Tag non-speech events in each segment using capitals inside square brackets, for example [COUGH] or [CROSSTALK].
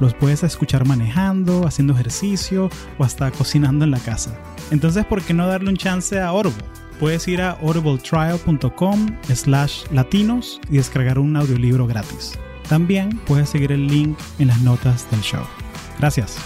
Los puedes escuchar manejando, haciendo ejercicio o hasta cocinando en la casa. Entonces, ¿por qué no darle un chance a Audible? Puedes ir a audibletrial.com slash latinos y descargar un audiolibro gratis. También puedes seguir el link en las notas del show. Gracias.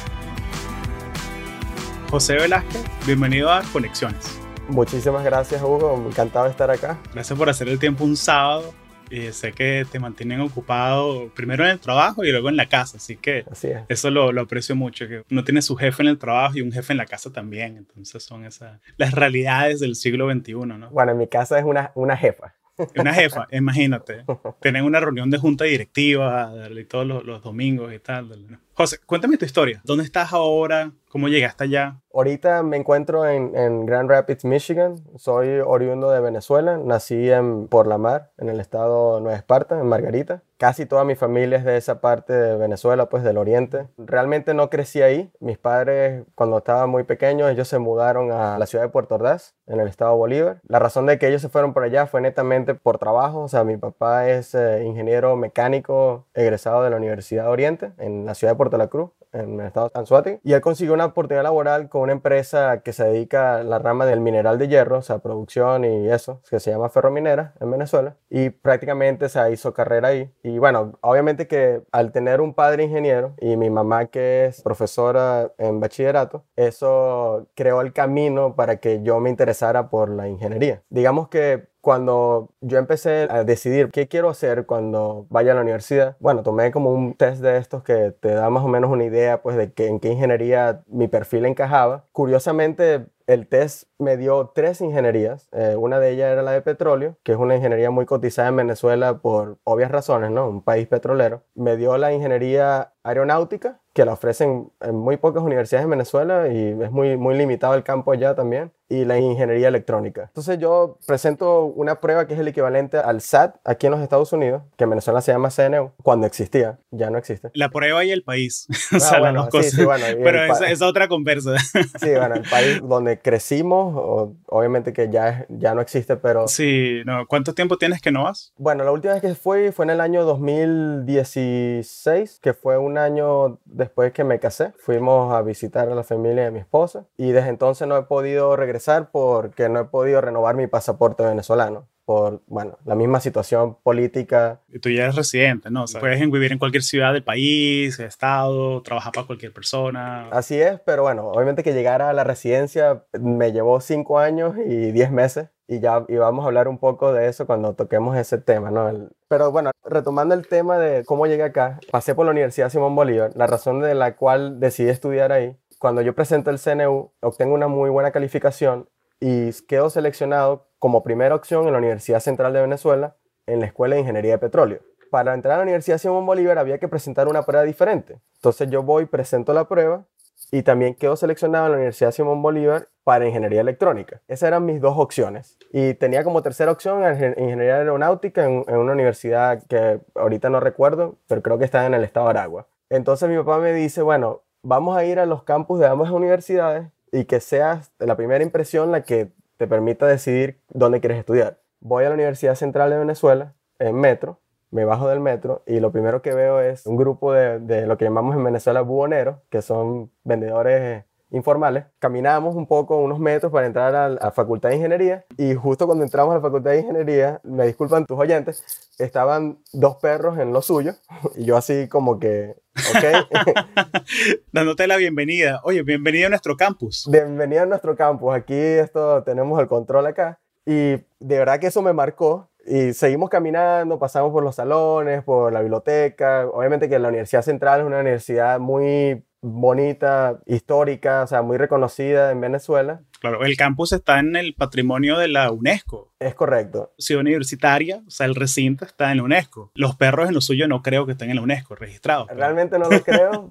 José Velázquez, bienvenido a Conexiones. Muchísimas gracias, Hugo. Encantado de estar acá. Gracias por hacer el tiempo un sábado. Y sé que te mantienen ocupado primero en el trabajo y luego en la casa, así que eso lo, lo, aprecio mucho, que uno tiene su jefe en el trabajo y un jefe en la casa también, entonces son esas las realidades del siglo XXI, ¿no? Bueno, en mi casa es una, una jefa. Una jefa, [LAUGHS] imagínate. Tienen una reunión de junta directiva todos los, los domingos y tal. José, cuéntame tu historia. ¿Dónde estás ahora? ¿Cómo llegaste allá? Ahorita me encuentro en, en, Grand Rapids, Michigan. Soy oriundo de Venezuela. Nací en Por la Mar, en el estado Nueva Esparta, en Margarita. Casi toda mi familia es de esa parte de Venezuela, pues del oriente. Realmente no crecí ahí. Mis padres, cuando estaba muy pequeños, ellos se mudaron a la ciudad de Puerto Ordaz, en el estado Bolívar. La razón de que ellos se fueron por allá fue netamente por trabajo. O sea, mi papá es eh, ingeniero mecánico egresado de la Universidad de Oriente, en la ciudad de Puerto La Cruz, en el estado de Anzuati. Y él consiguió una oportunidad laboral con una empresa que se dedica a la rama del mineral de hierro, o sea, producción y eso, que se llama Ferrominera en Venezuela. Y prácticamente se hizo carrera ahí. Y bueno, obviamente que al tener un padre ingeniero y mi mamá que es profesora en bachillerato, eso creó el camino para que yo me interesara por la ingeniería. Digamos que cuando yo empecé a decidir qué quiero hacer cuando vaya a la universidad, bueno, tomé como un test de estos que te da más o menos una idea pues de que, en qué ingeniería mi perfil encajaba. Curiosamente, el test me dio tres ingenierías. Eh, una de ellas era la de petróleo, que es una ingeniería muy cotizada en Venezuela por obvias razones, ¿no? Un país petrolero. Me dio la ingeniería aeronáutica, que la ofrecen en muy pocas universidades en Venezuela y es muy, muy limitado el campo allá también, y la ingeniería electrónica. Entonces yo presento una prueba que es el equivalente al SAT aquí en los Estados Unidos, que en Venezuela se llama CNU, cuando existía, ya no existe. La prueba y el país, [LAUGHS] o ah, sea, las dos cosas. Sí, bueno, Pero esa es otra conversa. [LAUGHS] sí, bueno, el país donde crecimos, obviamente que ya, ya no existe, pero... Sí, no. ¿cuánto tiempo tienes que no vas? Bueno, la última vez que fui fue en el año 2016, que fue un año después que me casé. Fuimos a visitar a la familia de mi esposa y desde entonces no he podido regresar porque no he podido renovar mi pasaporte venezolano por, bueno, la misma situación política. Y tú ya eres residente, ¿no? O sea, puedes vivir en cualquier ciudad del país, estado, trabajar para cualquier persona. Así es, pero bueno, obviamente que llegar a la residencia me llevó cinco años y diez meses y ya y vamos a hablar un poco de eso cuando toquemos ese tema, ¿no? pero bueno, retomando el tema de cómo llegué acá, pasé por la Universidad Simón Bolívar, la razón de la cual decidí estudiar ahí. Cuando yo presento el CNU, obtengo una muy buena calificación y quedo seleccionado como primera opción en la Universidad Central de Venezuela en la Escuela de Ingeniería de Petróleo. Para entrar a la Universidad Simón Bolívar había que presentar una prueba diferente. Entonces yo voy, presento la prueba y también quedo seleccionado en la Universidad Simón Bolívar para Ingeniería Electrónica. Esas eran mis dos opciones. Y tenía como tercera opción Ingeniería Aeronáutica en, una universidad que ahorita no recuerdo, pero creo que está en el estado Aragua. Entonces mi papá me dice, bueno, vamos a ir a los campus de ambas universidades y que seas la primera impresión la que te permita decidir dónde quieres estudiar. Voy a la Universidad Central de Venezuela en metro, me bajo del metro y lo primero que veo es un grupo de, de lo que llamamos en Venezuela buhoneros, que son vendedores informales. Caminamos un poco, unos metros para entrar a la Facultad de Ingeniería y justo cuando entramos a la Facultad de Ingeniería, me disculpan tus oyentes, estaban dos perros en lo suyo [LAUGHS] y yo así como que, ok. [LAUGHS] Dándote la bienvenida. Oye, bienvenido a nuestro campus. Bienvenido a nuestro campus. Aquí esto tenemos el control acá y de verdad que eso me marcó y seguimos caminando, pasamos por los salones, por la biblioteca. Obviamente que la Universidad Central es una universidad muy bonita, histórica, o sea, muy reconocida en Venezuela. Claro, el campus está en el patrimonio de la UNESCO. Es correcto. Ciudad universitaria, o sea, el recinto está en la UNESCO. Los perros en lo suyo no creo que estén en la UNESCO registrados. Realmente no lo [LAUGHS] creo.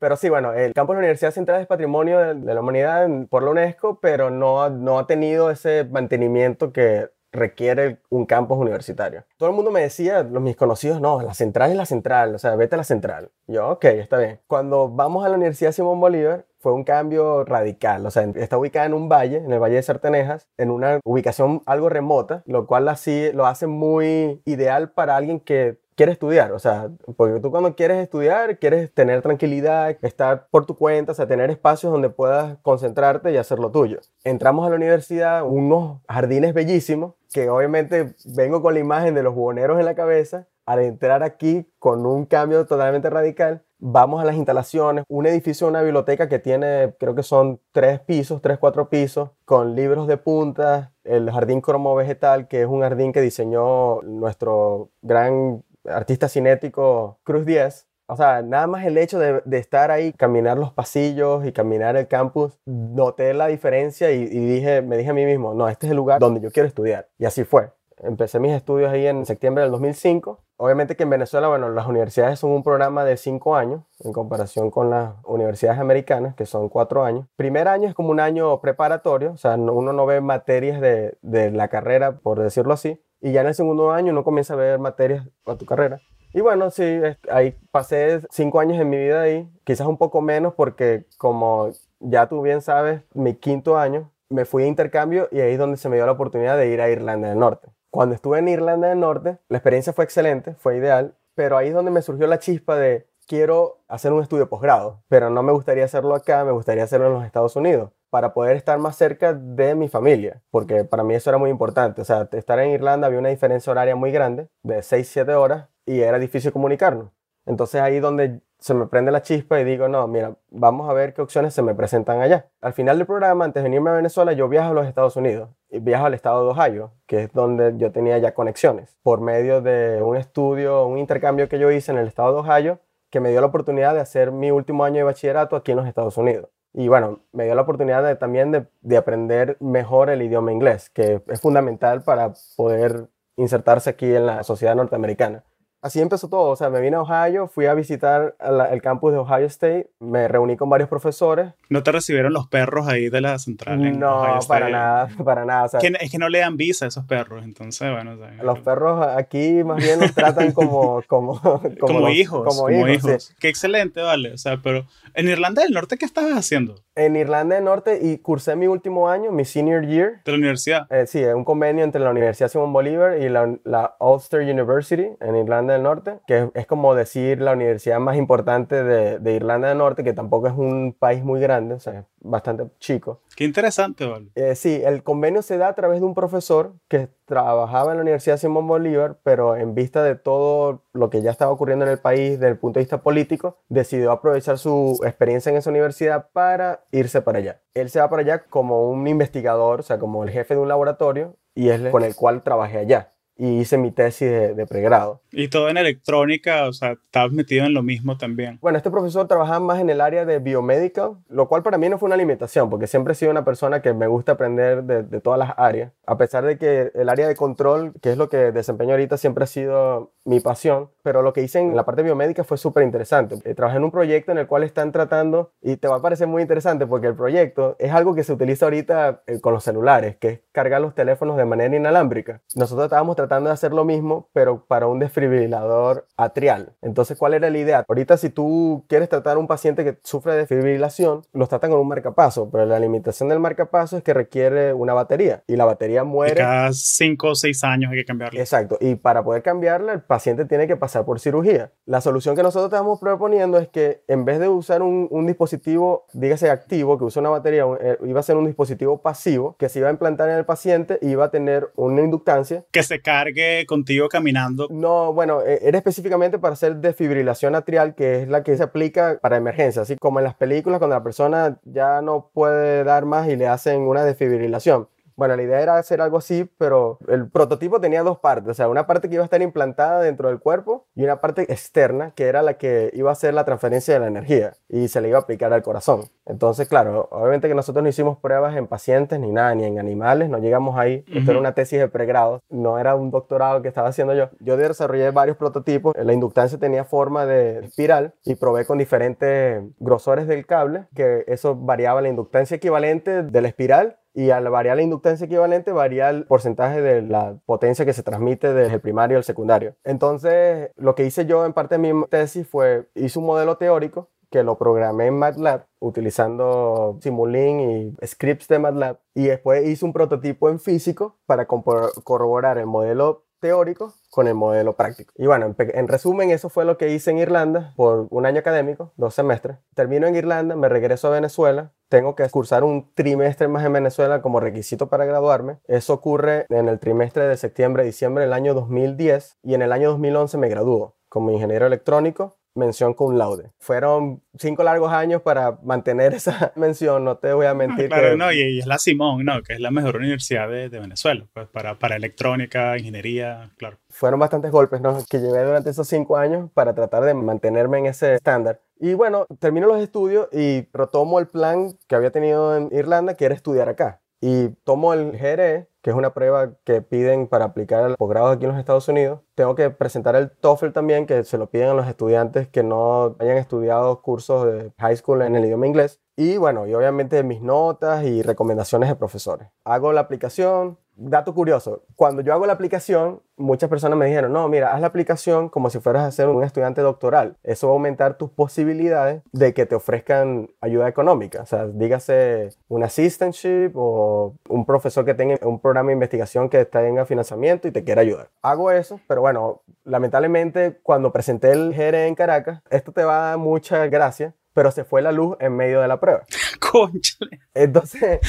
pero sí, bueno, el campus de la Universidad Central es patrimonio de, la humanidad por la UNESCO, pero no, no ha tenido ese mantenimiento que requiere un campus universitario. Todo el mundo me decía, los mis conocidos, no, la central es la central, o sea, vete a la central. Yo, ok, está bien. Cuando vamos a la Universidad Simón Bolívar, fue un cambio radical, o sea, está ubicada en un valle, en el Valle de Sartenejas, en una ubicación algo remota, lo cual así lo hace muy ideal para alguien que quiere estudiar, o sea, porque tú cuando quieres estudiar, quieres tener tranquilidad, estar por tu cuenta, o sea, tener espacios donde puedas concentrarte y hacer lo tuyo. Entramos a la universidad, unos jardines bellísimos, que obviamente vengo con la imagen de los buhoneros en la cabeza, al entrar aquí con un cambio totalmente radical, vamos a las instalaciones, un edificio, una biblioteca que tiene, creo que son tres pisos, tres, cuatro pisos, con libros de punta, el jardín cromo vegetal, que es un jardín que diseñó nuestro gran artista cinético Cruz Díaz. O sea, nada más el hecho de, estar ahí, caminar los pasillos y caminar el campus, noté la diferencia y, dije, me dije a mí mismo, no, este es el lugar donde yo quiero estudiar. Y así fue. Empecé mis estudios ahí en septiembre del 2005. Obviamente que en Venezuela, bueno, las universidades son un programa de cinco años en comparación con las universidades americanas, que son cuatro años. Primer año es como un año preparatorio, o sea, uno no ve materias de, de la carrera, por decirlo así. Y ya en el segundo año uno comienza a ver materias para tu carrera. Y bueno, sí, ahí pasé cinco años en mi vida ahí, quizás un poco menos porque como ya tú bien sabes, mi quinto año me fui a intercambio y ahí es donde se me dio la oportunidad de ir a Irlanda del Norte. Cuando estuve en Irlanda del Norte, la experiencia fue excelente, fue ideal, pero ahí es donde me surgió la chispa de quiero hacer un estudio posgrado, pero no me gustaría hacerlo acá, me gustaría hacerlo en los Estados Unidos para poder estar más cerca de mi familia, porque para mí eso era muy importante. O sea, estar en Irlanda había una diferencia horaria muy grande, de 6-7 horas, y era difícil comunicarnos. Entonces ahí donde se me prende la chispa y digo, no, mira, vamos a ver qué opciones se me presentan allá. Al final del programa, antes de venirme a Venezuela, yo viajo a los Estados Unidos y viajo al estado de Ohio, que es donde yo tenía ya conexiones, por medio de un estudio, un intercambio que yo hice en el estado de Ohio, que me dio la oportunidad de hacer mi último año de bachillerato aquí en los Estados Unidos. Y bueno, me dio la oportunidad también de, de, aprender mejor el idioma inglés, que es fundamental para poder insertarse aquí en la sociedad norteamericana así empezó todo. O sea, me vine a Ohio, fui a visitar el campus de Ohio State, me reuní con varios profesores. ¿No te recibieron los perros ahí de la central? En no, para nada, [LAUGHS] para nada. es que no le dan visa a esos perros, entonces, bueno. los perros aquí más bien los tratan [LAUGHS] como, como, como, hijos. Como, hijos. Qué excelente, vale. O sea, pero en Irlanda del Norte, ¿qué estabas haciendo? En Irlanda del Norte y cursé mi último año, mi senior year. ¿De la universidad? Eh, sí, es un convenio entre la Universidad Simón Bolívar y la, la Ulster University en Irlanda del Norte, que es como decir la universidad más importante de, de, Irlanda del Norte, que tampoco es un país muy grande, o sea, bastante chico. Qué interesante, ¿vale? Eh, sí, el convenio se da a través de un profesor que trabajaba en la Universidad Simón Bolívar, pero en vista de todo lo que ya estaba ocurriendo en el país desde el punto de vista político, decidió aprovechar su experiencia en esa universidad para irse para allá. Él se va para allá como un investigador, o sea, como el jefe de un laboratorio, y es con el cual trabajé allá y hice mi tesis de, pregrado. Y todo en electrónica, o sea, estabas metido en lo mismo también. Bueno, este profesor trabajaba más en el área de biomedical, lo cual para mí no fue una limitación, porque siempre he sido una persona que me gusta aprender de, de todas las áreas, a pesar de que el área de control, que es lo que desempeño ahorita, siempre ha sido mi pasión, pero lo que hice en la parte biomédica fue súper interesante. Eh, trabajé en un proyecto en el cual están tratando, y te va a parecer muy interesante porque el proyecto es algo que se utiliza ahorita eh, con los celulares, que es cargar los teléfonos de manera inalámbrica. Nosotros estábamos tratando de hacer lo mismo, pero para un desfibrilador atrial. Entonces, ¿cuál era la idea? Ahorita si tú quieres tratar a un paciente que sufre de desfibrilación, los tratan con un marcapaso, pero la limitación del marcapaso es que requiere una batería y la batería muere. cada 5 o 6 años hay que cambiarla. Exacto, y para poder cambiarla, el paciente tiene que pasar por cirugía. La solución que nosotros estamos proponiendo es que en vez de usar un, un dispositivo, dígase activo, que usa una batería, eh, iba a ser un dispositivo pasivo que se iba a implantar en el paciente y iba a tener una inductancia. Que se cargue contigo caminando? No, bueno, e, era específicamente para hacer desfibrilación atrial, que es la que se aplica para emergencia, así como en las películas cuando la persona ya no puede dar más y le hacen una desfibrilación. Bueno, la idea era hacer algo así, pero el prototipo tenía dos partes, o sea, una parte que iba a estar implantada dentro del cuerpo y una parte externa que era la que iba a hacer la transferencia de la energía y se le iba a aplicar al corazón. Entonces, claro, obviamente que nosotros no hicimos pruebas en pacientes ni nada, ni en animales, no llegamos ahí. Esto era una tesis de pregrado, no era un doctorado que estaba haciendo yo. Yo desarrollé varios prototipos, la inductancia tenía forma de espiral y probé con diferentes grosores del cable, que eso variaba la inductancia equivalente de la espiral y al variar la inductancia equivalente varía el porcentaje de la potencia que se transmite desde el primario al secundario. Entonces, lo que hice yo en parte de mi tesis fue, hice un modelo teórico que lo programé en MATLAB utilizando Simulink y scripts de MATLAB y después hice un prototipo en físico para corroborar el modelo teórico con el modelo práctico. Y bueno, en, resumen, eso fue lo que hice en Irlanda por un año académico, dos semestres. Termino en Irlanda, me regreso a Venezuela, tengo que cursar un trimestre más en Venezuela como requisito para graduarme. Eso ocurre en el trimestre de septiembre-diciembre del año 2010 y en el año 2011 me graduó como ingeniero electrónico mención con laude. Fueron cinco largos años para mantener esa [LAUGHS] mención, no te voy a mentir. claro, no, y, es la Simón, ¿no? Que es la mejor universidad de, de Venezuela, pues para, para electrónica, ingeniería, claro. Fueron bastantes golpes, ¿no? Que llevé durante esos cinco años para tratar de mantenerme en ese estándar. Y bueno, termino los estudios y retomo el plan que había tenido en Irlanda, que era estudiar acá. Y tomo el GRE, que es una prueba que piden para aplicar al posgrado aquí en los Estados Unidos. Tengo que presentar el TOEFL también, que se lo piden a los estudiantes que no hayan estudiado cursos de high school en el idioma inglés. Y bueno, y obviamente mis notas y recomendaciones de profesores. Hago la aplicación, dato curioso, cuando yo hago la aplicación, muchas personas me dijeron, no, mira, haz la aplicación como si fueras a ser un estudiante doctoral. Eso va a aumentar tus posibilidades de que te ofrezcan ayuda económica. O sea, dígase un assistantship o un profesor que tenga un programa de investigación que tenga financiamiento y te quiera ayudar. Hago eso, pero bueno, lamentablemente cuando presenté el GRE en Caracas, esto te va a dar mucha gracia pero se fue la luz en medio de la prueba. [LAUGHS] Conchale. Entonces,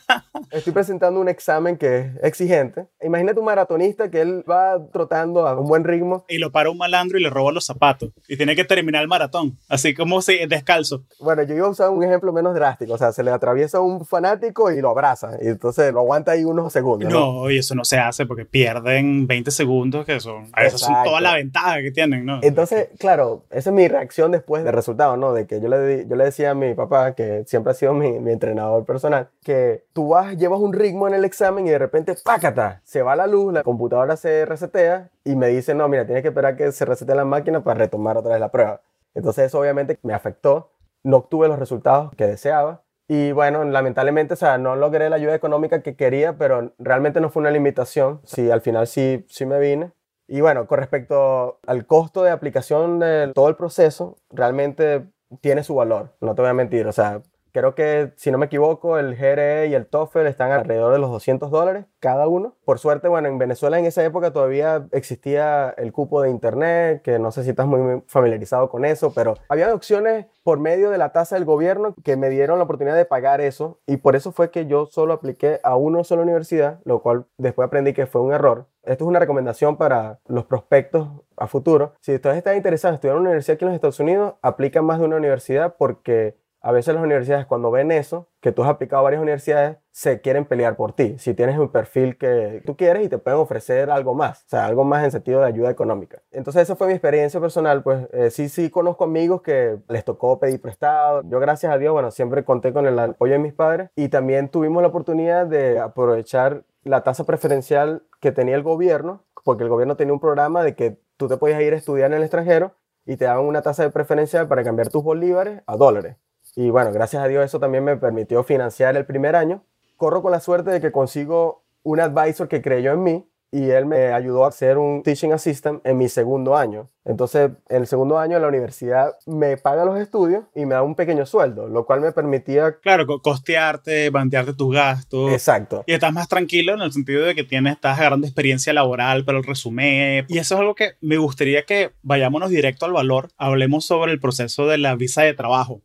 [LAUGHS] estoy presentando un examen que es exigente. Imagínate un maratonista que él va trotando a un buen ritmo. Y lo para un malandro y le roba los zapatos. Y tiene que terminar el maratón, así como si descalzo. Bueno, yo iba a usar un ejemplo menos drástico. O sea, se le atraviesa un fanático y lo abraza. Y entonces lo aguanta ahí unos segundos. No, y eso no se hace porque pierden 20 segundos, que son, a veces son toda la ventaja que tienen, ¿no? Entonces, claro, esa es mi reacción después del resultado, ¿no? De que yo le yo le decía a mi papá, que siempre ha sido mi, entrenador personal, que tú vas, llevas un ritmo en el examen y de repente, ¡pácata! Se va la luz, la computadora se resetea y me dice, no, mira, tienes que esperar que se resete la máquina para retomar otra vez la prueba. Entonces eso obviamente me afectó, no obtuve los resultados que deseaba. Y bueno, lamentablemente, o sea, no logré la ayuda económica que quería, pero realmente no fue una limitación. Sí, al final sí, sí me vine. Y bueno, con respecto al costo de aplicación de todo el proceso, realmente tiene su valor, no te voy a mentir. O sea, creo que, si no me equivoco, el GRE y el TOEFL están alrededor de los 200 dólares cada uno. Por suerte, bueno, en Venezuela en esa época todavía existía el cupo de internet, que no sé si estás muy familiarizado con eso, pero había opciones por medio de la tasa del gobierno que me dieron la oportunidad de pagar eso y por eso fue que yo solo apliqué a una sola universidad, lo cual después aprendí que fue un error. Esto es una recomendación para los prospectos a futuro. Si ustedes están interesados en estudiar en una universidad aquí en los Estados Unidos, aplican más de una universidad porque a veces las universidades cuando ven eso, que tú has aplicado a varias universidades, se quieren pelear por ti. Si tienes un perfil que tú quieres y te pueden ofrecer algo más, o sea, algo más en sentido de ayuda económica. Entonces esa fue mi experiencia personal, pues eh, sí, sí conozco amigos que les tocó pedir prestado. Yo gracias a Dios, bueno, siempre conté con el apoyo de mis padres y también tuvimos la oportunidad de aprovechar la tasa preferencial que tenía el gobierno, porque el gobierno tenía un programa de que tú te podías ir a estudiar en el extranjero y te daban una tasa de preferencial para cambiar tus bolívares a dólares. Y bueno, gracias a Dios eso también me permitió financiar el primer año. Corro con la suerte de que consigo un advisor que creyó en mí y él me ayudó a ser un teaching assistant en mi segundo año. Entonces, en el segundo año la universidad me paga los estudios y me da un pequeño sueldo, lo cual me permitía... Claro, costearte, bandearte tus gastos. Exacto. Y estás más tranquilo en el sentido de que tienes, estás agarrando experiencia laboral para el resumen. Y eso es algo que me gustaría que vayámonos directo al valor, hablemos sobre el proceso de la visa de trabajo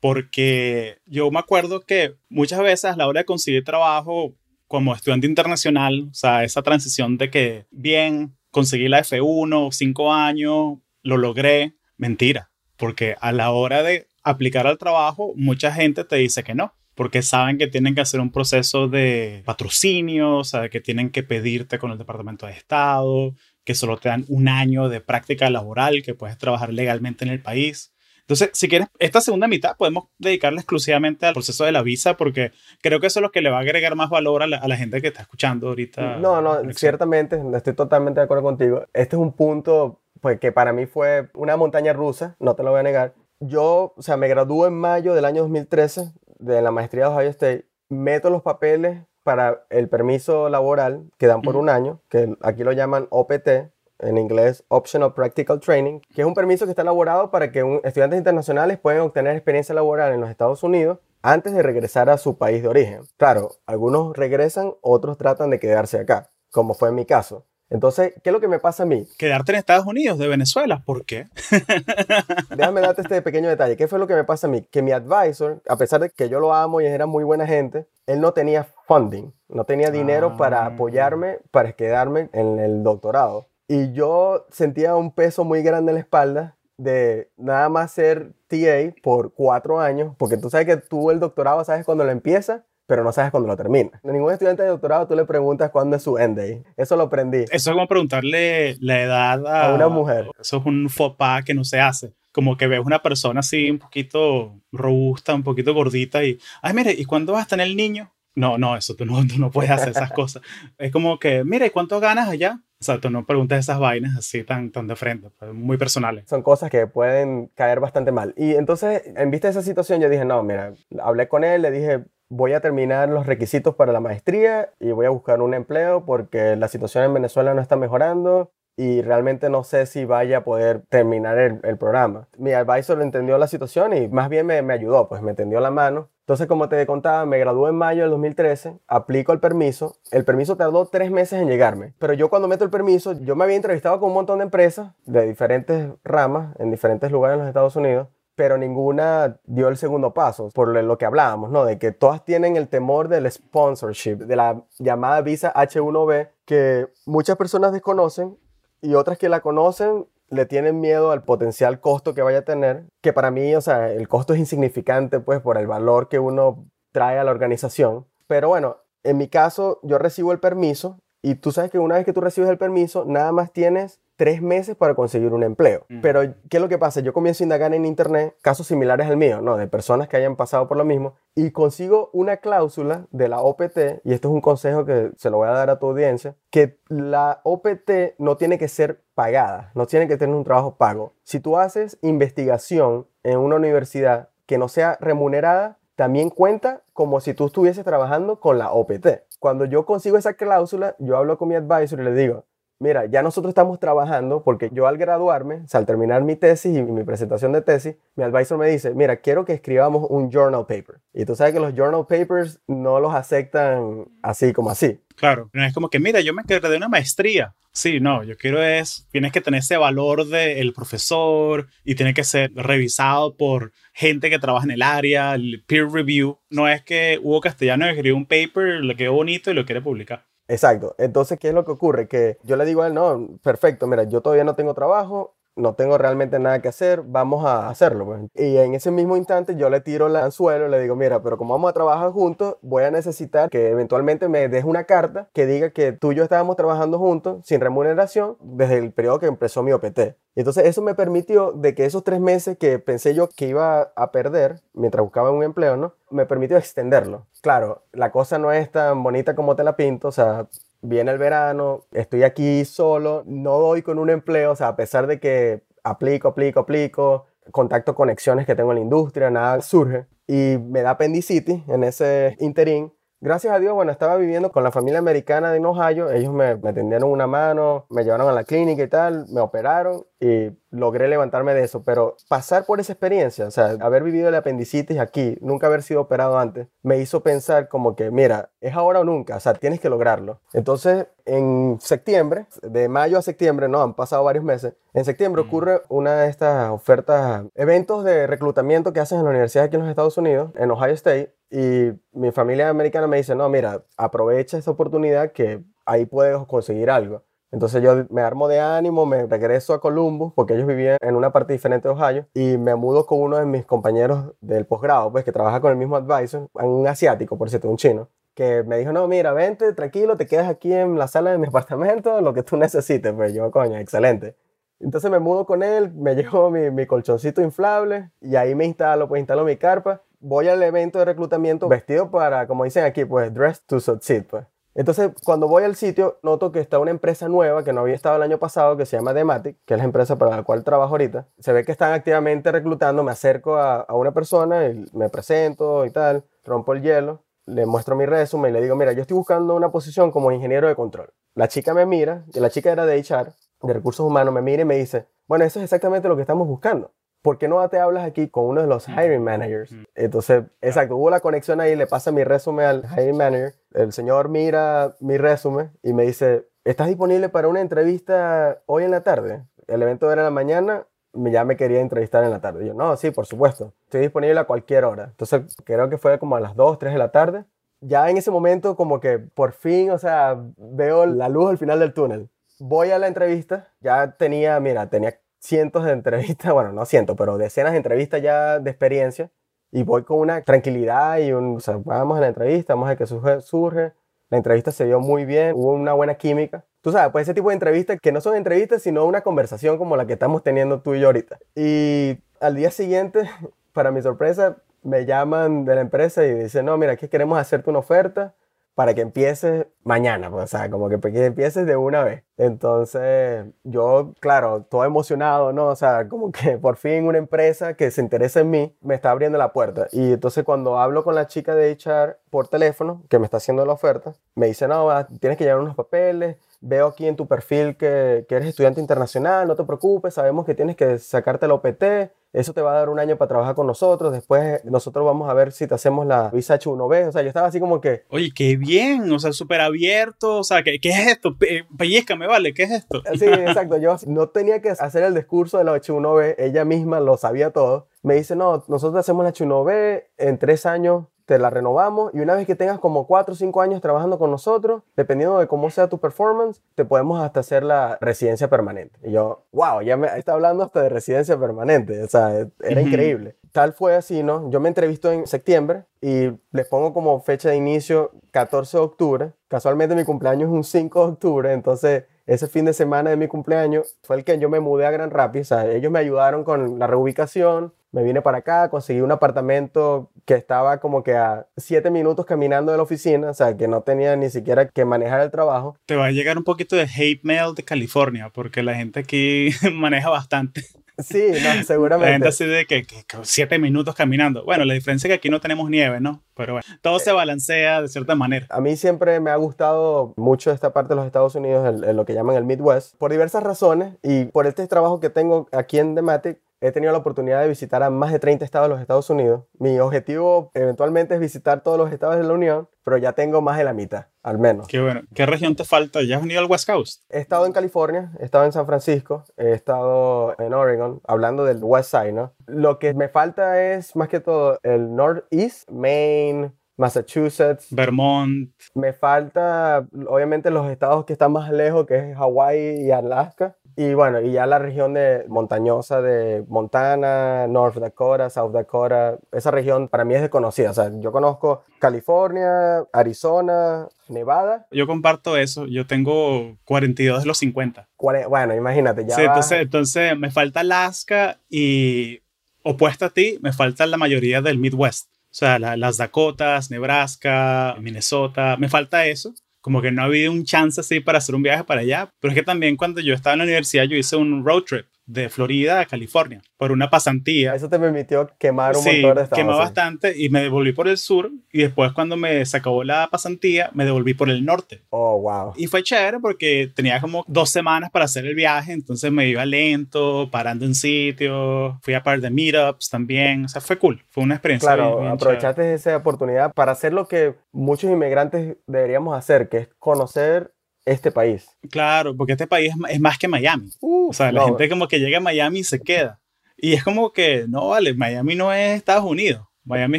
porque yo me acuerdo que muchas veces a la hora de conseguir trabajo como estudiante internacional, o sea, esa transición de que, bien, conseguí la F1, cinco años, lo logré, mentira, porque a la hora de aplicar al trabajo, mucha gente te dice que no, porque saben que tienen que hacer un proceso de patrocinio, o sea, que tienen que pedirte con el Departamento de Estado, que solo te dan un año de práctica laboral, que puedes trabajar legalmente en el país. Entonces, si quieres, esta segunda mitad podemos dedicarla exclusivamente al proceso de la visa, porque creo que eso es lo que le va a agregar más valor a la, gente que está escuchando ahorita. No, no, ciertamente, estoy totalmente de acuerdo contigo. Este es un punto pues, que para mí fue una montaña rusa, no te lo voy a negar. Yo, o sea, me gradué en mayo del año 2013 de la maestría de Ohio State, meto los papeles para el permiso laboral que dan por un año, que aquí lo llaman OPT, en inglés Optional Practical Training, que es un permiso que está elaborado para que estudiantes internacionales puedan obtener experiencia laboral en los Estados Unidos antes de regresar a su país de origen. Claro, algunos regresan, otros tratan de quedarse acá, como fue en mi caso. Entonces, ¿qué es lo que me pasa a mí? Quedarte en Estados Unidos de Venezuela, ¿por qué? [LAUGHS] Déjame darte este pequeño detalle. ¿Qué fue lo que me pasa a mí? Que mi advisor, a pesar de que yo lo amo y era muy buena gente, él no tenía funding, no tenía dinero para ah. apoyarme, para quedarme en el doctorado. Y yo sentía un peso muy grande en la espalda de nada más ser TA por cuatro años, porque tú sabes que tú el doctorado sabes cuándo lo empieza, pero no sabes cuándo lo termina. A ningún estudiante de doctorado tú le preguntas cuándo es su end day. Eso lo aprendí. Eso es como preguntarle la edad a, una mujer. Eso es un faux pas que no se hace. Como que ves una persona así un poquito robusta, un poquito gordita y, ay, mire, ¿y cuándo va a tener el niño? No, no, eso tú no, tú no puedes hacer esas [LAUGHS] cosas. Es como que, mira, ¿y cuánto ganas allá? O sea, tú no preguntas esas vainas así tan, tan de frente, pues, muy personales. Son cosas que pueden caer bastante mal. Y entonces, en vista de esa situación, yo dije, no, mira, hablé con él, le dije, voy a terminar los requisitos para la maestría y voy a buscar un empleo porque la situación en Venezuela no está mejorando y realmente no sé si vaya a poder terminar el, programa. Mi advisor entendió la situación y más bien me, ayudó, pues me tendió la mano. Entonces, como te contaba, me gradué en mayo del 2013, aplico el permiso. El permiso tardó tres meses en llegarme, pero yo cuando meto el permiso, yo me había entrevistado con un montón de empresas de diferentes ramas en diferentes lugares en los Estados Unidos pero ninguna dio el segundo paso, por lo que hablábamos, ¿no? De que todas tienen el temor del sponsorship, de la llamada visa H1B, que muchas personas desconocen y otras que la conocen le tienen miedo al potencial costo que vaya a tener, que para mí, o sea, el costo es insignificante, pues, por el valor que uno trae a la organización. Pero bueno, en mi caso, yo recibo el permiso y tú sabes que una vez que tú recibes el permiso, nada más tienes tres meses para conseguir un empleo. Pero, ¿qué es lo que pasa? Yo comienzo a indagar en Internet casos similares al mío, ¿no? De personas que hayan pasado por lo mismo y consigo una cláusula de la OPT, y esto es un consejo que se lo voy a dar a tu audiencia, que la OPT no tiene que ser pagada, no tiene que tener un trabajo pago. Si tú haces investigación en una universidad que no sea remunerada, también cuenta como si tú estuvieses trabajando con la OPT. Cuando yo consigo esa cláusula, yo hablo con mi advisor y le digo, mira, ya nosotros estamos trabajando porque yo al graduarme, al terminar mi tesis y mi presentación de tesis, mi advisor me dice, mira, quiero que escribamos un journal paper. Y tú sabes que los journal papers no los aceptan así como así. Claro, no es como que, mira, yo me quedé de una maestría. Sí, no, yo quiero es, tienes que tener ese valor del profesor y tiene que ser revisado por gente que trabaja en el área, el peer review. No es que Hugo Castellano escribió un paper, le quedó bonito y lo quiere publicar. Exacto. Entonces, ¿qué es lo que ocurre? Que yo le digo a él, no, perfecto, mira, yo todavía no tengo trabajo, no tengo realmente nada que hacer, vamos a hacerlo. Pues. Y en ese mismo instante yo le tiro el anzuelo le digo, mira, pero como vamos a trabajar juntos, voy a necesitar que eventualmente me des una carta que diga que tú y yo estábamos trabajando juntos sin remuneración desde el periodo que empezó mi OPT. Y entonces eso me permitió de que esos tres meses que pensé yo que iba a perder mientras buscaba un empleo, ¿no? Me permitió extenderlo. Claro, la cosa no es tan bonita como te la pinto, o sea, viene el verano, estoy aquí solo, no doy con un empleo, o sea, a pesar de que aplico, aplico, aplico, contacto conexiones que tengo en la industria, nada surge. Y me da apendicitis en ese interín. Gracias a Dios, bueno, estaba viviendo con la familia americana de Ohio. Ellos me, me tendieron una mano, me llevaron a la clínica y tal, me operaron y logré levantarme de eso. Pero pasar por esa experiencia, o sea, haber vivido el apendicitis aquí, nunca haber sido operado antes, me hizo pensar como que, mira, es ahora o nunca, o sea, tienes que lograrlo. Entonces, en septiembre, de mayo a septiembre, no, han pasado varios meses, en septiembre ocurre una de estas ofertas, eventos de reclutamiento que hacen en la universidad aquí en los Estados Unidos, en Ohio State, y mi familia americana me dice, no, mira, aprovecha esa oportunidad que ahí puedes conseguir algo. Entonces yo me armo de ánimo, me regreso a Columbus, porque ellos vivían en una parte diferente de Ohio, y me mudo con uno de mis compañeros del posgrado, pues que trabaja con el mismo advisor, un asiático, por cierto, un chino, que me dijo, no, mira, vente, tranquilo, te quedas aquí en la sala de mi [LAUGHS] apartamento, lo que tú necesites. Pues yo, coño, excelente. Entonces me mudo con él, me [LAUGHS] llevo mi, mi colchoncito inflable y ahí me instalo, pues instalo mi carpa. Voy al evento de reclutamiento vestido para, como dicen aquí, pues dress to succeed, pues. Entonces, cuando voy al sitio, noto que está una empresa nueva que no había estado el año pasado, que se llama Dematic, que es la empresa para la cual trabajo ahorita. Se ve que están activamente reclutando, me acerco a, a una persona y me presento y tal, rompo el hielo, le muestro mi resumen y le digo, mira, yo estoy buscando una posición como ingeniero de control. La chica me mira, y la chica era de HR, de recursos humanos, me mira y me dice, bueno, eso es exactamente lo que estamos buscando. ¿Por qué no te hablas aquí con uno de los hiring managers? Entonces, exacto, hubo la conexión ahí, le pasa mi resumen al hiring manager, el señor mira mi resumen y me dice, ¿estás disponible para una entrevista hoy en la tarde? El evento era en la mañana, ya me quería entrevistar en la tarde. yo, no, sí, por supuesto, estoy disponible a cualquier hora. Entonces, creo que fue como a las 2, 3 de la tarde. Ya en ese momento, como que por fin, o sea, veo la luz al final del túnel. Voy a la entrevista, ya tenía, mira, tenía cientos de entrevistas, [LAUGHS] bueno, no cientos, pero decenas de entrevistas ya de experiencia y voy con una tranquilidad y un, o sea, vamos a la entrevista, vamos a ver qué surge, surge. La entrevista se dio muy bien, hubo una buena química. Tú sabes, pues ese tipo de entrevistas que no son entrevistas, sino una conversación como la que estamos teniendo tú y yo ahorita. Y al día siguiente, [LAUGHS] para mi sorpresa, me llaman de la empresa y dicen, no, mira, aquí queremos hacerte una oferta para que empieces mañana, pues, o sea, como que, que empieces de una vez. Entonces, yo, claro, todo emocionado, ¿no? O sea, como que por fin una empresa que se interesa en mí me está abriendo la puerta. Y entonces cuando hablo con la chica de HR por teléfono, que me está haciendo la oferta, me dice, no, tienes que llenar unos papeles, veo aquí en tu perfil que, que, eres estudiante internacional, no te preocupes, sabemos que tienes que sacarte la OPT, eso te va a dar un año para trabajar con nosotros, después nosotros vamos a ver si te hacemos la visa H1B, o sea, yo estaba así como que... Oye, qué bien, o sea, súper abierto, o sea, ¿qué, ¿qué, es esto? Pellizcame, vale, ¿qué es esto? Sí, exacto, yo no tenía que hacer el discurso de la H1B, ella misma lo sabía todo. Me dice, no, nosotros hacemos la H1B en tres años te la renovamos y una vez que tengas como 4 o 5 años trabajando con nosotros, dependiendo de cómo sea tu performance, te podemos hasta hacer la residencia permanente. Y yo, wow, ya me está hablando hasta de residencia permanente, o sea, era increíble. Tal fue así, ¿no? Yo me entrevisto en septiembre y les pongo como fecha de inicio 14 de octubre. Casualmente mi cumpleaños es un 5 de octubre, entonces ese fin de semana de mi cumpleaños fue el que yo me mudé a Gran Rapids. O sea, ellos me ayudaron con la reubicación, me vine para acá, conseguí un apartamento que estaba como que a siete minutos caminando de la oficina, o sea, que no tenía ni siquiera que manejar el trabajo. Te va a llegar un poquito de hate mail de California, porque la gente aquí [LAUGHS] maneja bastante. Sí, no, seguramente. [LAUGHS] La gente así de que, siete minutos caminando. Bueno, la diferencia es que aquí no tenemos nieve, ¿no? Pero bueno, todo se balancea de cierta manera. A mí siempre me ha gustado mucho esta parte de los Estados Unidos, lo que llaman el Midwest, por diversas razones y por este trabajo que tengo aquí en Dematic, he tenido la oportunidad de visitar a más de 30 estados de los Estados Unidos. Mi objetivo eventualmente es visitar todos los estados de la Unión, pero ya tengo más de la mitad, al menos. Qué bueno. ¿Qué región te falta? ¿Ya has venido al West Coast? He estado en California, he estado en San Francisco, he estado en Oregon, hablando del West Side, ¿no? Lo que me falta es más que todo el Northeast, Maine, Massachusetts. Vermont. Me falta, obviamente, los estados que están más lejos, que es Hawaii y Alaska. Y bueno, y ya la región de montañosa de Montana, North Dakota, South Dakota, esa región para mí es desconocida. O sea, yo conozco California, Arizona, Nevada. Yo comparto eso. Yo tengo 42 de los 50. Bueno, imagínate, ya. Sí, entonces, entonces me falta Alaska y opuesto a ti, me falta la mayoría del Midwest. O sea, las Dakotas, Nebraska, Minnesota, me falta eso como que no ha habido un chance así para hacer un viaje para allá. Pero es que también cuando yo estaba en la universidad yo hice un road trip de Florida a California por una pasantía. Eso te permitió quemar un montón de estados. quemé bastante y me devolví por el sur y después cuando me se acabó la pasantía me devolví por el norte. Oh, wow. Y fue chévere porque tenía como dos semanas para hacer el viaje, entonces me iba lento, parando en sitios, fui a par de meetups también, o sea, fue cool, fue una experiencia. Claro, aprovechaste esa oportunidad para hacer lo que muchos inmigrantes deberíamos hacer, que es conocer este país. Claro, porque este país es, más que Miami. o sea, la gente como que llega a Miami y se queda. Y es como que, no, vale, Miami no es Estados Unidos. Miami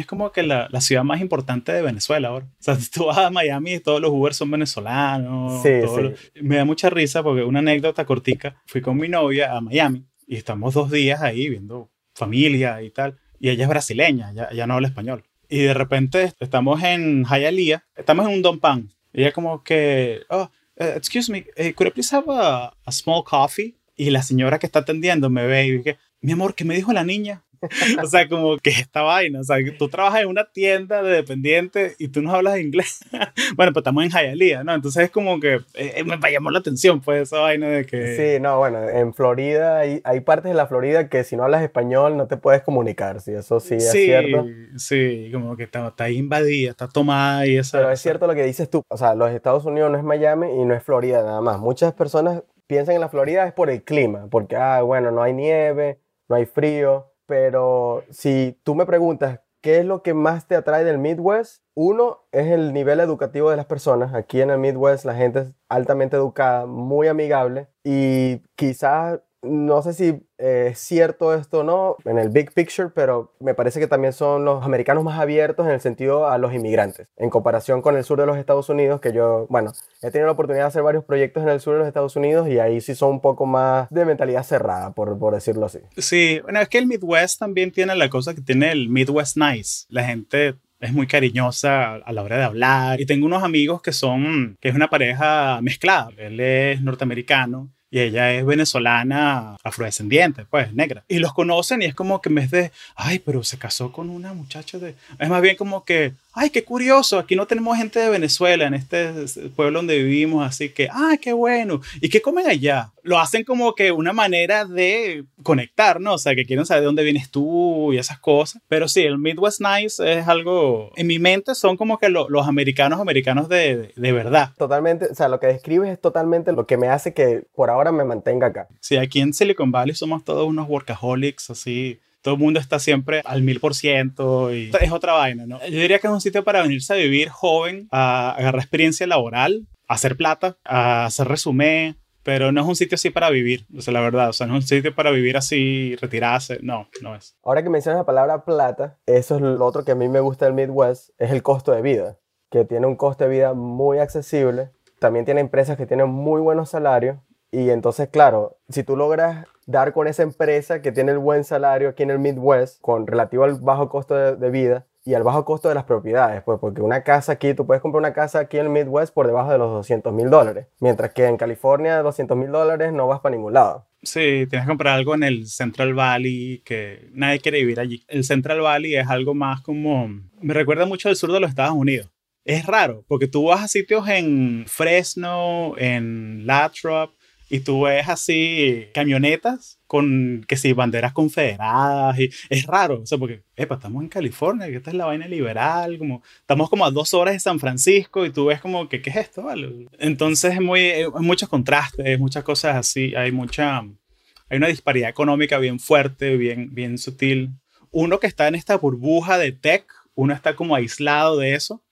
es como que la, la, ciudad más importante de Venezuela ahora. O sea, [LAUGHS] tú vas a Miami y todos los Uber son venezolanos. Sí, sí. Me da mucha risa porque una anécdota cortica. Fui con mi novia a Miami y estamos dos días ahí viendo familia y tal. Y ella es brasileña, ya, ya no habla español. Y de repente estamos en Hialeah, estamos en un Don Pan. Y ella como que, oh, uh, excuse me, uh, could I please have a, a, small coffee? Y la señora que está atendiendo me ve y dice, mi amor, ¿qué me dijo la niña? [LAUGHS] o sea, como que esta vaina, o sea, tú trabajas en una tienda de dependiente y tú no hablas inglés. [LAUGHS] bueno, pues estamos en Hialeah, ¿no? Entonces es como que eh, me llamó la atención, pues, esa vaina de que... Sí, no, bueno, en Florida hay, hay partes de la Florida que si no hablas español no te puedes comunicar, sí, eso sí, es cierto. Sí, como que está, está invadida, está tomada y eso. Pero es cierto lo que dices tú, o sea, los Estados Unidos no es Miami y no es Florida nada más. Muchas personas piensan en la Florida es por el clima, porque, ah, bueno, no hay nieve, no hay frío, pero si tú me preguntas qué es lo que más te atrae del Midwest, uno es el nivel educativo de las personas. Aquí en el Midwest la gente es altamente educada, muy amigable y quizás no sé si eh, es cierto esto o no en el big picture, pero me parece que también son los americanos más abiertos en el sentido a los inmigrantes, en comparación con el sur de los Estados Unidos, que yo, bueno, he tenido la oportunidad de hacer varios proyectos en el sur de los Estados Unidos y ahí sí son un poco más de mentalidad cerrada, por, por decirlo así. Sí, bueno, es que el Midwest también tiene la cosa que tiene el Midwest Nice. La gente es muy cariñosa a la hora de hablar. Y tengo unos amigos que son, que es una pareja mezclada. Él es norteamericano y ella es venezolana afrodescendiente, pues negra. Y los conocen y es como que en vez de, ay, pero se casó con una muchacha de... Es más bien como que, ay, qué curioso, aquí no tenemos gente de Venezuela en este pueblo donde vivimos, así que, ay, qué bueno. ¿Y qué comen allá? Lo hacen como que una manera de conectar, ¿no? O sea, que quieren saber de dónde vienes tú y esas cosas. Pero sí, el Midwest Nice es algo, en mi mente son como que los americanos, americanos de, de, verdad. Totalmente, o sea, lo que describes es totalmente lo que me hace que por ahora me mantenga acá. Sí, aquí en Silicon Valley somos todos unos workaholics, así todo el mundo está siempre al mil por ciento y es otra vaina, ¿no? Yo diría que es un sitio para venirse a vivir joven, a agarrar experiencia laboral, a hacer plata, a hacer resumen, pero no es un sitio así para vivir, o sea, la verdad, o sea, no es un sitio para vivir así, retirarse, no, no es. Ahora que mencionas la palabra plata, eso es lo otro que a mí me gusta del Midwest, es el costo de vida, que tiene un costo de vida muy accesible, también tiene empresas que tienen muy buenos salarios, y entonces, claro, si tú logras dar con esa empresa que tiene el buen salario aquí en el Midwest, con relativo al bajo costo de, vida y al bajo costo de las propiedades, pues porque una casa aquí, tú puedes comprar una casa aquí en el Midwest por debajo de los 200 mil dólares, mientras que en California 200 mil dólares no vas para ningún lado. Sí, tienes que comprar algo en el Central Valley que nadie quiere vivir allí. El Central Valley es algo más como... Me recuerda mucho al sur de los Estados Unidos. Es raro, porque tú vas a sitios en Fresno, en Latrobe, y tú ves así camionetas con, que sí, banderas confederadas y es raro, o sea, porque, epa, estamos en California, que esta es la vaina liberal, como, estamos como a dos horas de San Francisco y tú ves como que, ¿qué es esto? Vale? Entonces es muy, hay muchos contrastes, muchas cosas así, hay mucha, hay una disparidad económica bien fuerte, bien, bien sutil. Uno que está en esta burbuja de tech, uno está como aislado de eso,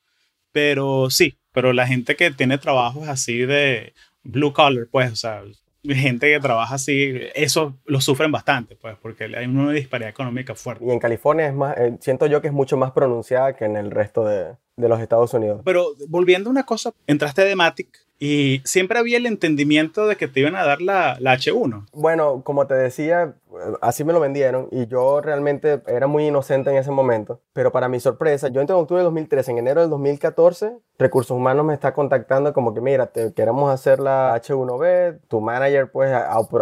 pero sí, pero la gente que tiene trabajos así de blue collar, pues, o sea, gente que trabaja así, eso lo sufren bastante, pues, porque hay una disparidad económica fuerte. Y en California es más, eh, siento yo que es mucho más pronunciada que en el resto de, de los Estados Unidos. Pero volviendo a una cosa, entraste de Matic y siempre había el entendimiento de que te iban a dar la, la, H1. Bueno, como te decía, así me lo vendieron y yo realmente era muy inocente en ese momento. Pero para mi sorpresa, yo entré en octubre de 2013, en enero del 2014, Recursos Humanos me está contactando como que, mira, te queremos hacer la H1B, tu manager pues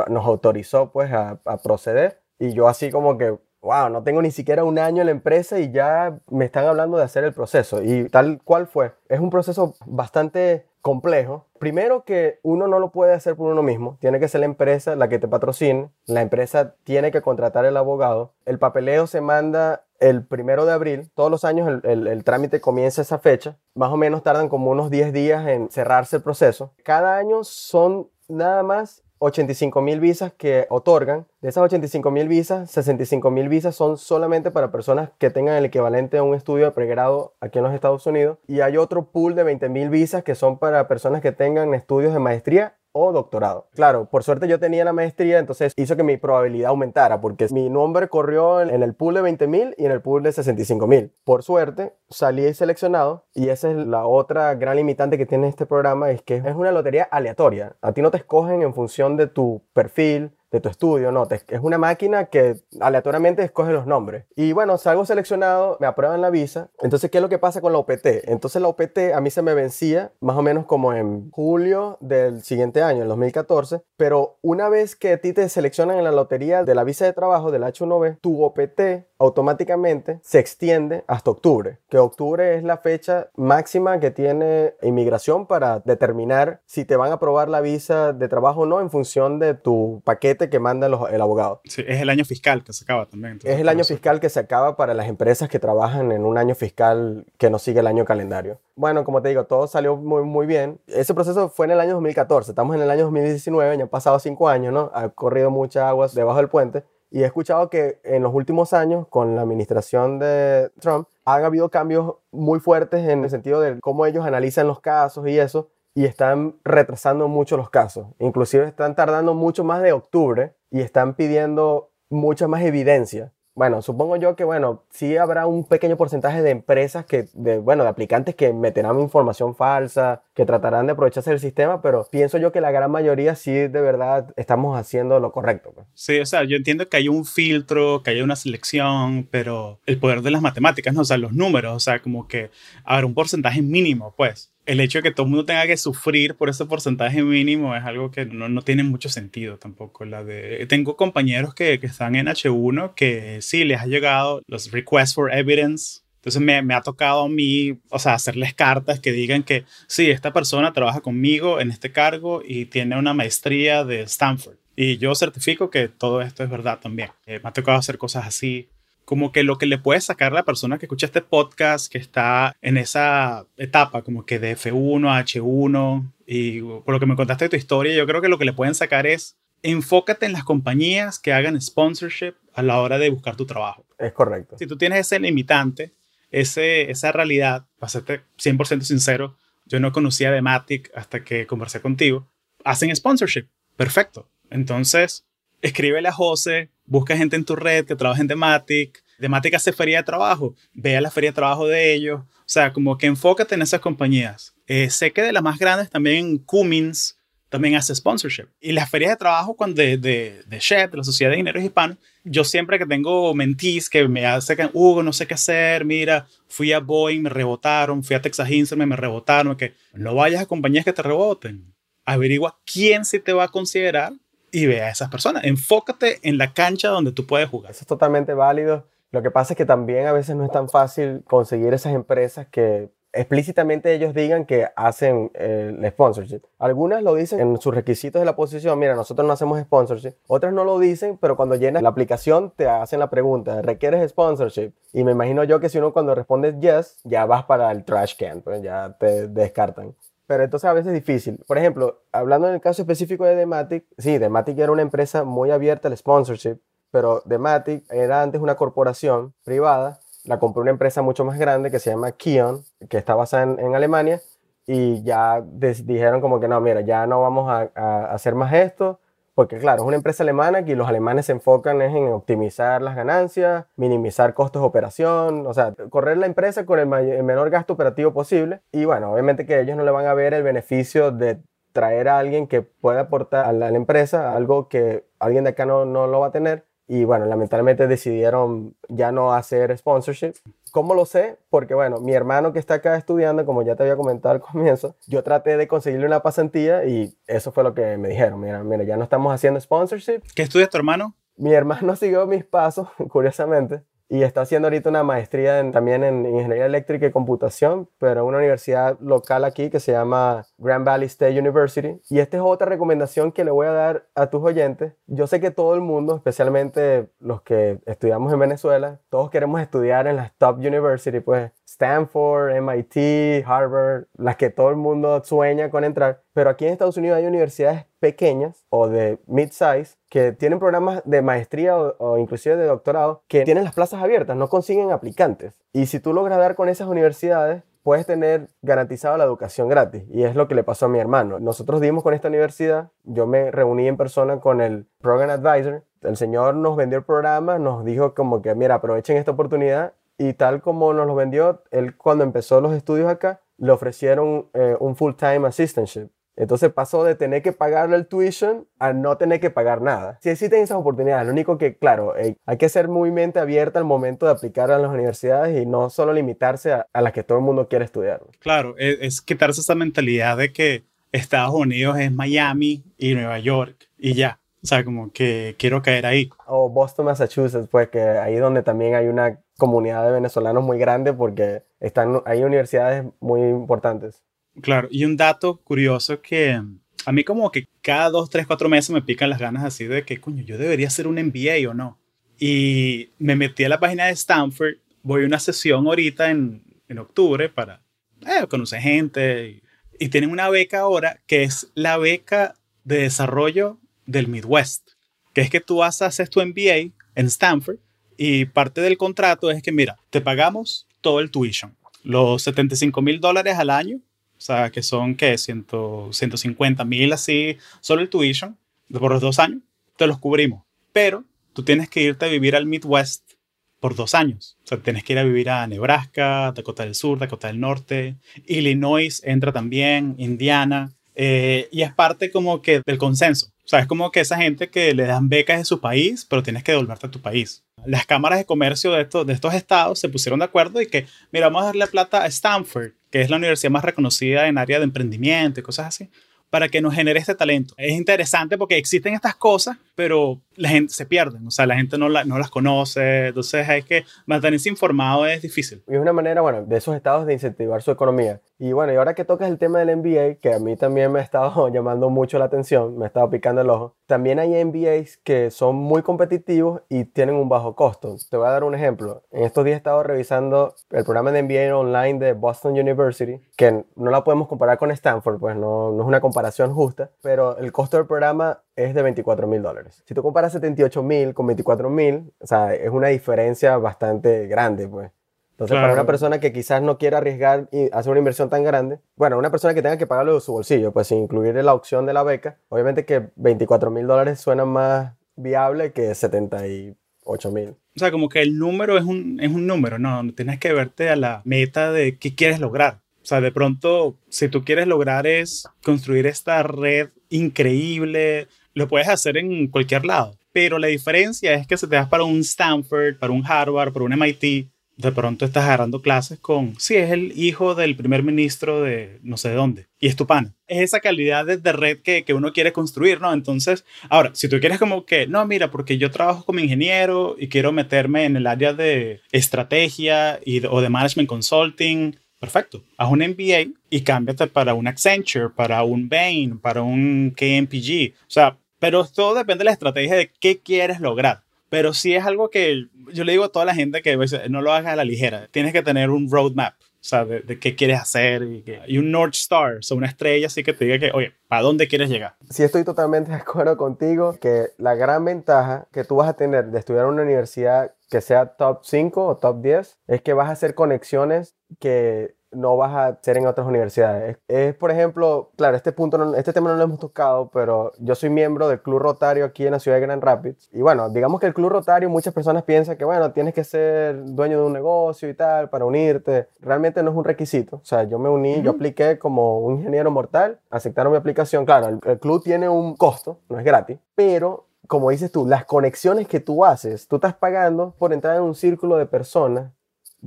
nos autorizó pues a, a proceder. Y yo así como que, wow, no tengo ni siquiera un año en la empresa y ya me están hablando de hacer el proceso. Y tal cual fue. Es un proceso bastante complejo. Primero que uno no lo puede hacer por uno mismo, tiene que ser la empresa la que te patrocine, la empresa tiene que contratar el abogado, el papeleo se manda el primero de abril, todos los años el, el, trámite comienza esa fecha, más o menos tardan como unos 10 días en cerrarse el proceso. Cada año son nada más 85 mil visas que otorgan. De esas 85 mil visas, 65 mil visas son solamente para personas que tengan el equivalente a un estudio de pregrado aquí en los Estados Unidos. Y hay otro pool de 20 mil visas que son para personas que tengan estudios de maestría o doctorado. Claro, por suerte yo tenía la maestría, entonces hizo que mi probabilidad aumentara, porque mi nombre corrió en, el pool de 20.000 y en el pool de 65.000. Por suerte, salí seleccionado y esa es la otra gran limitante que tiene este programa, es que es una lotería aleatoria. A ti no te escogen en función de tu perfil, de tu estudio, no, es una máquina que aleatoriamente escoge los nombres. Y bueno, salgo seleccionado, me aprueban la visa. Entonces, ¿qué es lo que pasa con la OPT? Entonces la OPT a mí se me vencía más o menos como en julio del siguiente año, en 2014, pero una vez que a ti te seleccionan en la lotería de la visa de trabajo del H1B, tu OPT automáticamente se extiende hasta octubre, que octubre es la fecha máxima que tiene inmigración para determinar si te van a aprobar la visa de trabajo o no en función de tu paquete que manda el abogado. Sí, es el año fiscal que se acaba también. es el año fiscal que se acaba para las empresas que trabajan en un año fiscal que no sigue el año calendario. Bueno, como te digo, todo salió muy, muy bien. Ese proceso fue en el año 2014, estamos en el año 2019, ya han pasado cinco años, ¿no? Ha corrido muchas aguas debajo del puente. Y he escuchado que en los últimos años, con la administración de Trump, han habido cambios muy fuertes en el sentido de cómo ellos analizan los casos y eso, y están retrasando mucho los casos. Inclusive están tardando mucho más de octubre y están pidiendo mucha más evidencia bueno, supongo yo que, bueno, sí habrá un pequeño porcentaje de empresas que, de, bueno, de aplicantes que meterán información falsa, que tratarán de aprovecharse del sistema, pero pienso yo que la gran mayoría sí de verdad estamos haciendo lo correcto. Pues. Sí, o sea, yo entiendo que hay un filtro, que hay una selección, pero el poder de las matemáticas, ¿no? O sea, los números, o sea, como que habrá un porcentaje mínimo, pues el hecho de que todo el mundo tenga que sufrir por ese porcentaje mínimo es algo que no, no tiene mucho sentido tampoco. La de, tengo compañeros que, que, están en H1 que sí les ha llegado los requests for evidence. Entonces me, me, ha tocado a mí, o sea, hacerles cartas que digan que sí, esta persona trabaja conmigo en este cargo y tiene una maestría de Stanford. Y yo certifico que todo esto es verdad también. Eh, me ha tocado hacer cosas así como que lo que le puede sacar a la persona que escucha este podcast, que está en esa etapa como que de F1 a H1, y por lo que me contaste de tu historia, yo creo que lo que le pueden sacar es enfócate en las compañías que hagan sponsorship a la hora de buscar tu trabajo. Es correcto. Si tú tienes ese limitante, ese, esa realidad, para serte 100% sincero, yo no conocía de Matic hasta que conversé contigo, hacen sponsorship. Perfecto. Entonces, escríbele a José, busca gente en tu red que trabaje en Dematic. Dematic hace feria de trabajo, ve a la feria de trabajo de ellos. O sea, como que enfócate en esas compañías. Eh, sé que de las más grandes también Cummins también hace sponsorship. Y las ferias de trabajo cuando de, de, de SHEP, de la Sociedad de Ingenieros Hispanos, yo siempre que tengo mentís que me hacen, Hugo, no sé qué hacer, mira, fui a Boeing, me rebotaron, fui a Texas Instruments, me rebotaron, que no vayas a compañías que te reboten. Averigua quién sí te va a considerar y ve a esas personas. Enfócate en la cancha donde tú puedes jugar. Eso es totalmente válido. Lo que pasa es que también a veces no es tan fácil conseguir esas empresas que explícitamente ellos digan que hacen el sponsorship. Algunas lo dicen en sus requisitos de la posición, mira, nosotros no hacemos sponsorship. Otras no lo dicen, pero cuando llenas la aplicación te hacen la pregunta, ¿requieres sponsorship? Y me imagino yo que si uno cuando responde yes, ya vas para el trash can, pues ya te descartan. Pero entonces a veces es difícil. Por ejemplo, hablando en el caso específico de Dematic, sí, Dematic era una empresa muy abierta al sponsorship, pero Dematic era antes una corporación privada, la compró una empresa mucho más grande que se llama Kion, que está basada en, Alemania, y ya dijeron como que no, mira, ya no vamos a, a hacer más esto, porque claro, es una empresa alemana y los alemanes se enfocan en optimizar las ganancias, minimizar costos de operación, o sea, correr la empresa con el, menor gasto operativo posible. Y bueno, obviamente que ellos no le van a ver el beneficio de traer a alguien que pueda aportar a la, empresa algo que alguien de acá no, no lo va a tener. Y bueno, lamentablemente decidieron ya no hacer sponsorship. ¿Cómo lo sé? Porque bueno, mi hermano que está acá estudiando, como ya te había comentado al [LAUGHS] comienzo, yo traté de conseguirle una pasantía y eso fue lo que me dijeron. Mira, mira, ya no estamos haciendo sponsorship. ¿Qué estudia tu hermano? Mi hermano [LAUGHS] siguió mis pasos, [LAUGHS] curiosamente y está haciendo ahorita una maestría también en ingeniería eléctrica y computación, pero en una universidad local aquí que se llama Grand Valley State University. Y esta es otra recomendación que le voy a dar a tus oyentes. Yo sé que todo el mundo, especialmente los que estudiamos en Venezuela, todos queremos estudiar en las top university, pues Stanford, MIT, Harvard, las que todo el mundo sueña con entrar. Pero aquí en Estados Unidos hay universidades pequeñas o de mid-size que tienen programas de maestría o, inclusive de doctorado que tienen las plazas abiertas, no consiguen aplicantes. Y si tú logras dar con esas universidades, puedes tener garantizado la educación gratis. Y es lo que le pasó a mi hermano. Nosotros dimos con esta universidad, yo me reuní en persona con el Program Advisor. El señor nos vendió el programa, nos dijo como que, mira, aprovechen esta oportunidad. Y tal como nos lo vendió, él cuando empezó los estudios acá, le ofrecieron eh, un full-time assistantship. Entonces pasó de tener que pagarle el tuition a no tener que pagar nada. Si existen esas oportunidades, lo único que, claro, hay que ser muy mente abierta al momento de aplicar a las universidades y no solo limitarse a, las que todo el mundo quiere estudiar. Claro, es, es, quitarse esa mentalidad de que Estados Unidos es Miami y Nueva York y ya. O sea, como que quiero caer ahí. O Boston, Massachusetts, pues que ahí donde también hay una comunidad de venezolanos muy grande porque están, hay universidades muy importantes. Claro, y un dato curioso que a mí como que cada dos, tres, cuatro meses me pican las ganas así de que, coño, yo debería hacer un MBA o no. Y me metí a la página de Stanford, voy a una sesión ahorita en, en octubre para eh, conocer gente. Y, y tienen una beca ahora que es la beca de desarrollo del Midwest, que es que tú hacer tu MBA en Stanford y parte del contrato es que, mira, te pagamos todo el tuition, los 75 mil dólares al año o sea, que son, ¿qué? 100, 150 mil así, solo el tuition, por los dos años, te los cubrimos. Pero tú tienes que irte a vivir al Midwest por dos años. O sea, tienes que ir a vivir a Nebraska, Dakota del Sur, Dakota del Norte, Illinois entra también, Indiana, eh, y es parte como que del consenso. O sea, es como que esa gente que le dan becas de su país, pero tienes que devolverte a tu país. Las cámaras de comercio de estos, de estos estados se pusieron de acuerdo y que, mira, vamos a darle plata a Stanford, que es la universidad más reconocida en área de emprendimiento y cosas así, para que nos genere este talento. Es interesante porque existen estas cosas, pero la gente se pierde, o sea, la gente no, no las conoce, entonces hay que mantenerse informado es difícil. Y es una manera, bueno, de esos estados de incentivar su economía. Y bueno, y ahora que tocas el tema del MBA, que a mí también me ha estado [LAUGHS] llamando mucho la atención, me ha estado picando el ojo, también hay MBAs que son muy competitivos y tienen un bajo costo. Te voy a dar un ejemplo. En estos días he estado revisando el programa de MBA online de Boston University, que no la podemos comparar con Stanford, pues no, no es una comparación justa, pero el costo del programa es de 24 mil dólares. Si tú comparas 78 mil con 24 mil, o sea, es una diferencia bastante grande, pues. Entonces, para una persona que quizás no quiera arriesgar y hacer una inversión tan grande, bueno, una persona que tenga que pagarlo de su bolsillo, pues sin incluir la opción de la beca, obviamente que 24 mil dólares suena más viable que 78 mil. O sea, como que el número es un, es un número, no, tienes que verte a la meta de qué quieres lograr. O sea, de pronto, si tú quieres lograr es construir esta red increíble, lo puedes hacer en cualquier lado. Pero la diferencia es que si te das para un Stanford, para un Harvard, para un MIT, de pronto estás agarrando clases con, sí, es el hijo del primer ministro de no sé dónde, y es tu pana. Es esa calidad de, red que, que, uno quiere construir, ¿no? Entonces, ahora, si tú quieres como que, no, mira, porque yo trabajo como ingeniero y quiero meterme en el área de estrategia y, o de management consulting, perfecto, haz un MBA y cámbiate para un Accenture, para un Bain, para un KMPG. O sea, pero todo depende de la estrategia de qué quieres lograr. Pero sí es algo que yo le digo a toda la gente que pues, no lo hagas a la ligera. Tienes que tener un roadmap, o sea, de, qué quieres hacer y, y, un North Star, o sea, una estrella así que te diga que, oye, ¿para dónde quieres llegar? Sí, estoy totalmente de acuerdo contigo que la gran ventaja que tú vas a tener de estudiar en una universidad que sea top 5 o top 10 es que vas a hacer conexiones que no vas a ser en otras universidades. Es, por ejemplo, claro, este punto, este tema no lo hemos tocado, pero yo soy miembro del Club Rotario aquí en la ciudad de Grand Rapids. Y bueno, digamos que el Club Rotario, muchas personas piensan que, bueno, tienes que ser dueño de un negocio y tal para unirte. Realmente no es un requisito. O sea, yo me uní, yo apliqué como un ingeniero mortal, aceptaron mi aplicación. Claro, el, el club tiene un costo, no es gratis, pero como dices tú, las conexiones que tú haces, tú estás pagando por entrar en un círculo de personas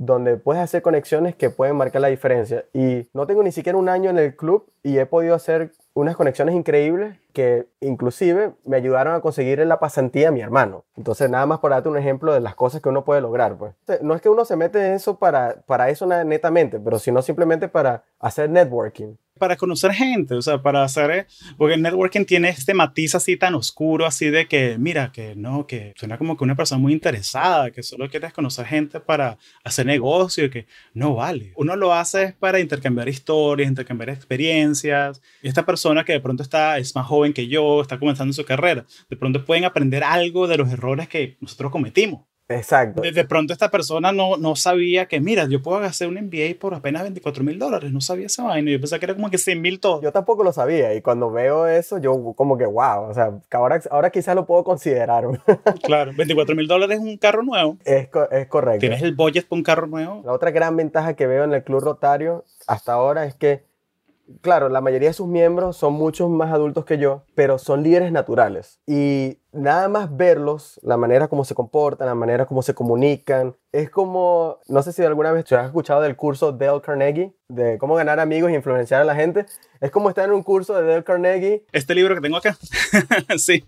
donde puedes hacer conexiones que pueden marcar la diferencia. Y no tengo ni siquiera un año en el club y he podido hacer unas conexiones increíbles que inclusive me ayudaron a conseguir la pasantía a mi hermano. Entonces, nada más por darte un ejemplo de las cosas que uno puede lograr. Pues. No es que uno se mete en eso para, para eso netamente, pero sino simplemente para hacer networking para conocer gente, o sea, para hacer, eh, porque el networking tiene este matiz así tan oscuro, así de que, mira, que no, que suena como que una persona muy interesada, que solo quieres conocer gente para hacer negocio, que no vale. Uno lo hace para intercambiar historias, intercambiar experiencias. Y esta persona que de pronto está, es más joven que yo, está comenzando su carrera, de pronto pueden aprender algo de los errores que nosotros cometimos. Exacto. De, pronto esta persona no, no sabía que, mira, yo puedo hacer un MBA por apenas 24 mil dólares. No sabía esa vaina. Yo pensaba que era como que 100 mil todo. Yo tampoco lo sabía. Y cuando veo eso, yo como que, wow. O sea, ahora, ahora quizás lo puedo considerar. [LAUGHS] claro, 24 mil dólares es un carro nuevo. Es, es correcto. Tienes el budget para un carro nuevo. La otra gran ventaja que veo en el Club Rotario hasta ahora es que claro, la mayoría de sus miembros son muchos más adultos que yo, pero son líderes naturales. Y nada más verlos, la manera como se comportan, la manera como se comunican, es como, no sé si alguna vez te has escuchado del curso Dale Carnegie, de cómo ganar amigos e influenciar a la gente. Es como estar en un curso de Dale Carnegie. Este libro que tengo acá. [LAUGHS] sí.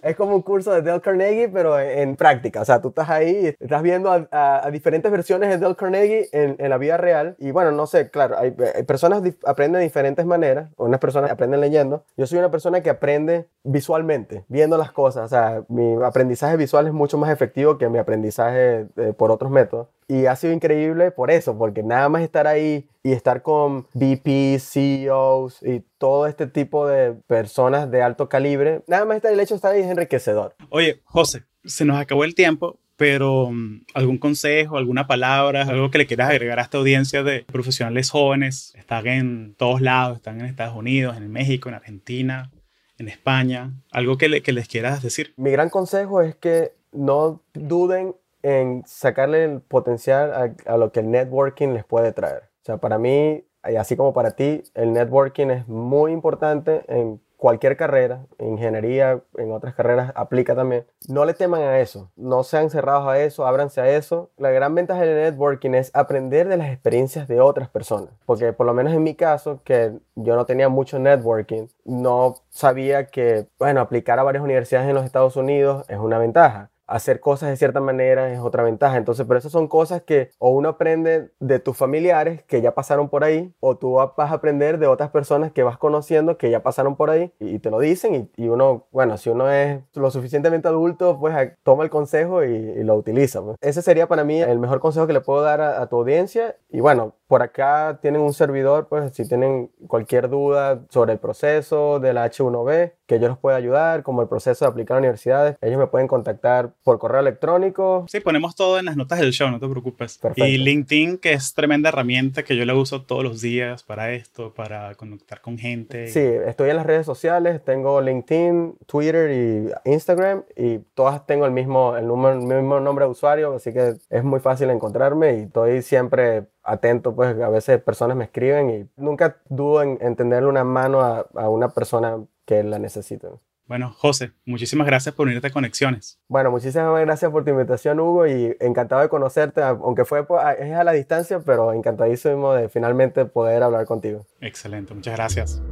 Es como un curso de Dale Carnegie, pero en, práctica. O sea, tú estás ahí, estás viendo a, diferentes versiones de Dale Carnegie en, la vida real. Y bueno, no sé, claro, hay, personas aprenden de diferentes maneras. Unas personas aprenden leyendo. Yo soy una persona que aprende visualmente, viendo las cosas. O sea, mi aprendizaje visual es mucho más efectivo que mi aprendizaje eh, por otros métodos. Y ha sido increíble por eso, porque nada más estar ahí y estar con VPs, CEOs y todo este tipo de personas de alto calibre, nada más estar el hecho de estar ahí es enriquecedor. Oye, José, se nos acabó el tiempo, pero mm, algún consejo, alguna palabra, algo que le quieras agregar a esta audiencia de profesionales jóvenes, están en todos lados, están en Estados Unidos, en México, en Argentina, en España, algo que, que les quieras decir. Mi gran consejo es que no duden en sacarle el potencial a, lo que el networking les puede traer. O sea, para mí, así como para ti, el networking es muy importante en cualquier carrera, ingeniería, en otras carreras aplica también. No le teman a eso, no sean cerrados a eso, ábranse a eso. La gran ventaja del networking es aprender de las experiencias de otras personas, porque por lo menos en mi caso, que yo no tenía mucho networking, no sabía que, bueno, aplicar a varias universidades en los Estados Unidos es una ventaja hacer cosas de cierta manera es otra ventaja. Entonces, pero esas son cosas que o uno aprende de tus familiares que ya pasaron por ahí, o tú vas a aprender de otras personas que vas conociendo que ya pasaron por ahí y, te lo dicen y, uno, bueno, si uno es lo suficientemente adulto, pues toma el consejo y, lo utiliza. Pues. Ese sería para mí el mejor consejo que le puedo dar a tu audiencia. Y bueno, por acá tienen un servidor, pues si tienen cualquier duda sobre el proceso de la H1B, que yo los pueda ayudar, como el proceso de aplicar a universidades, ellos me pueden contactar por correo electrónico. Sí, ponemos todo en las notas del show, no te preocupes. Y LinkedIn, que es tremenda herramienta que yo la uso todos los días para esto, para conectar con gente. Sí, estoy en las redes sociales, tengo LinkedIn, Twitter y Instagram y todas tengo el mismo, el, número, el mismo nombre de usuario, así que es muy fácil encontrarme y estoy siempre atento, pues a veces personas me escriben y nunca dudo en, en tenderle una mano a, a una persona que la necesite. Bueno, José, muchísimas gracias por unirte a Conexiones. Bueno, muchísimas gracias por tu invitación, Hugo, y encantado de conocerte, aunque fue es a la distancia, pero encantadísimo de finalmente poder hablar contigo. Excelente, muchas gracias.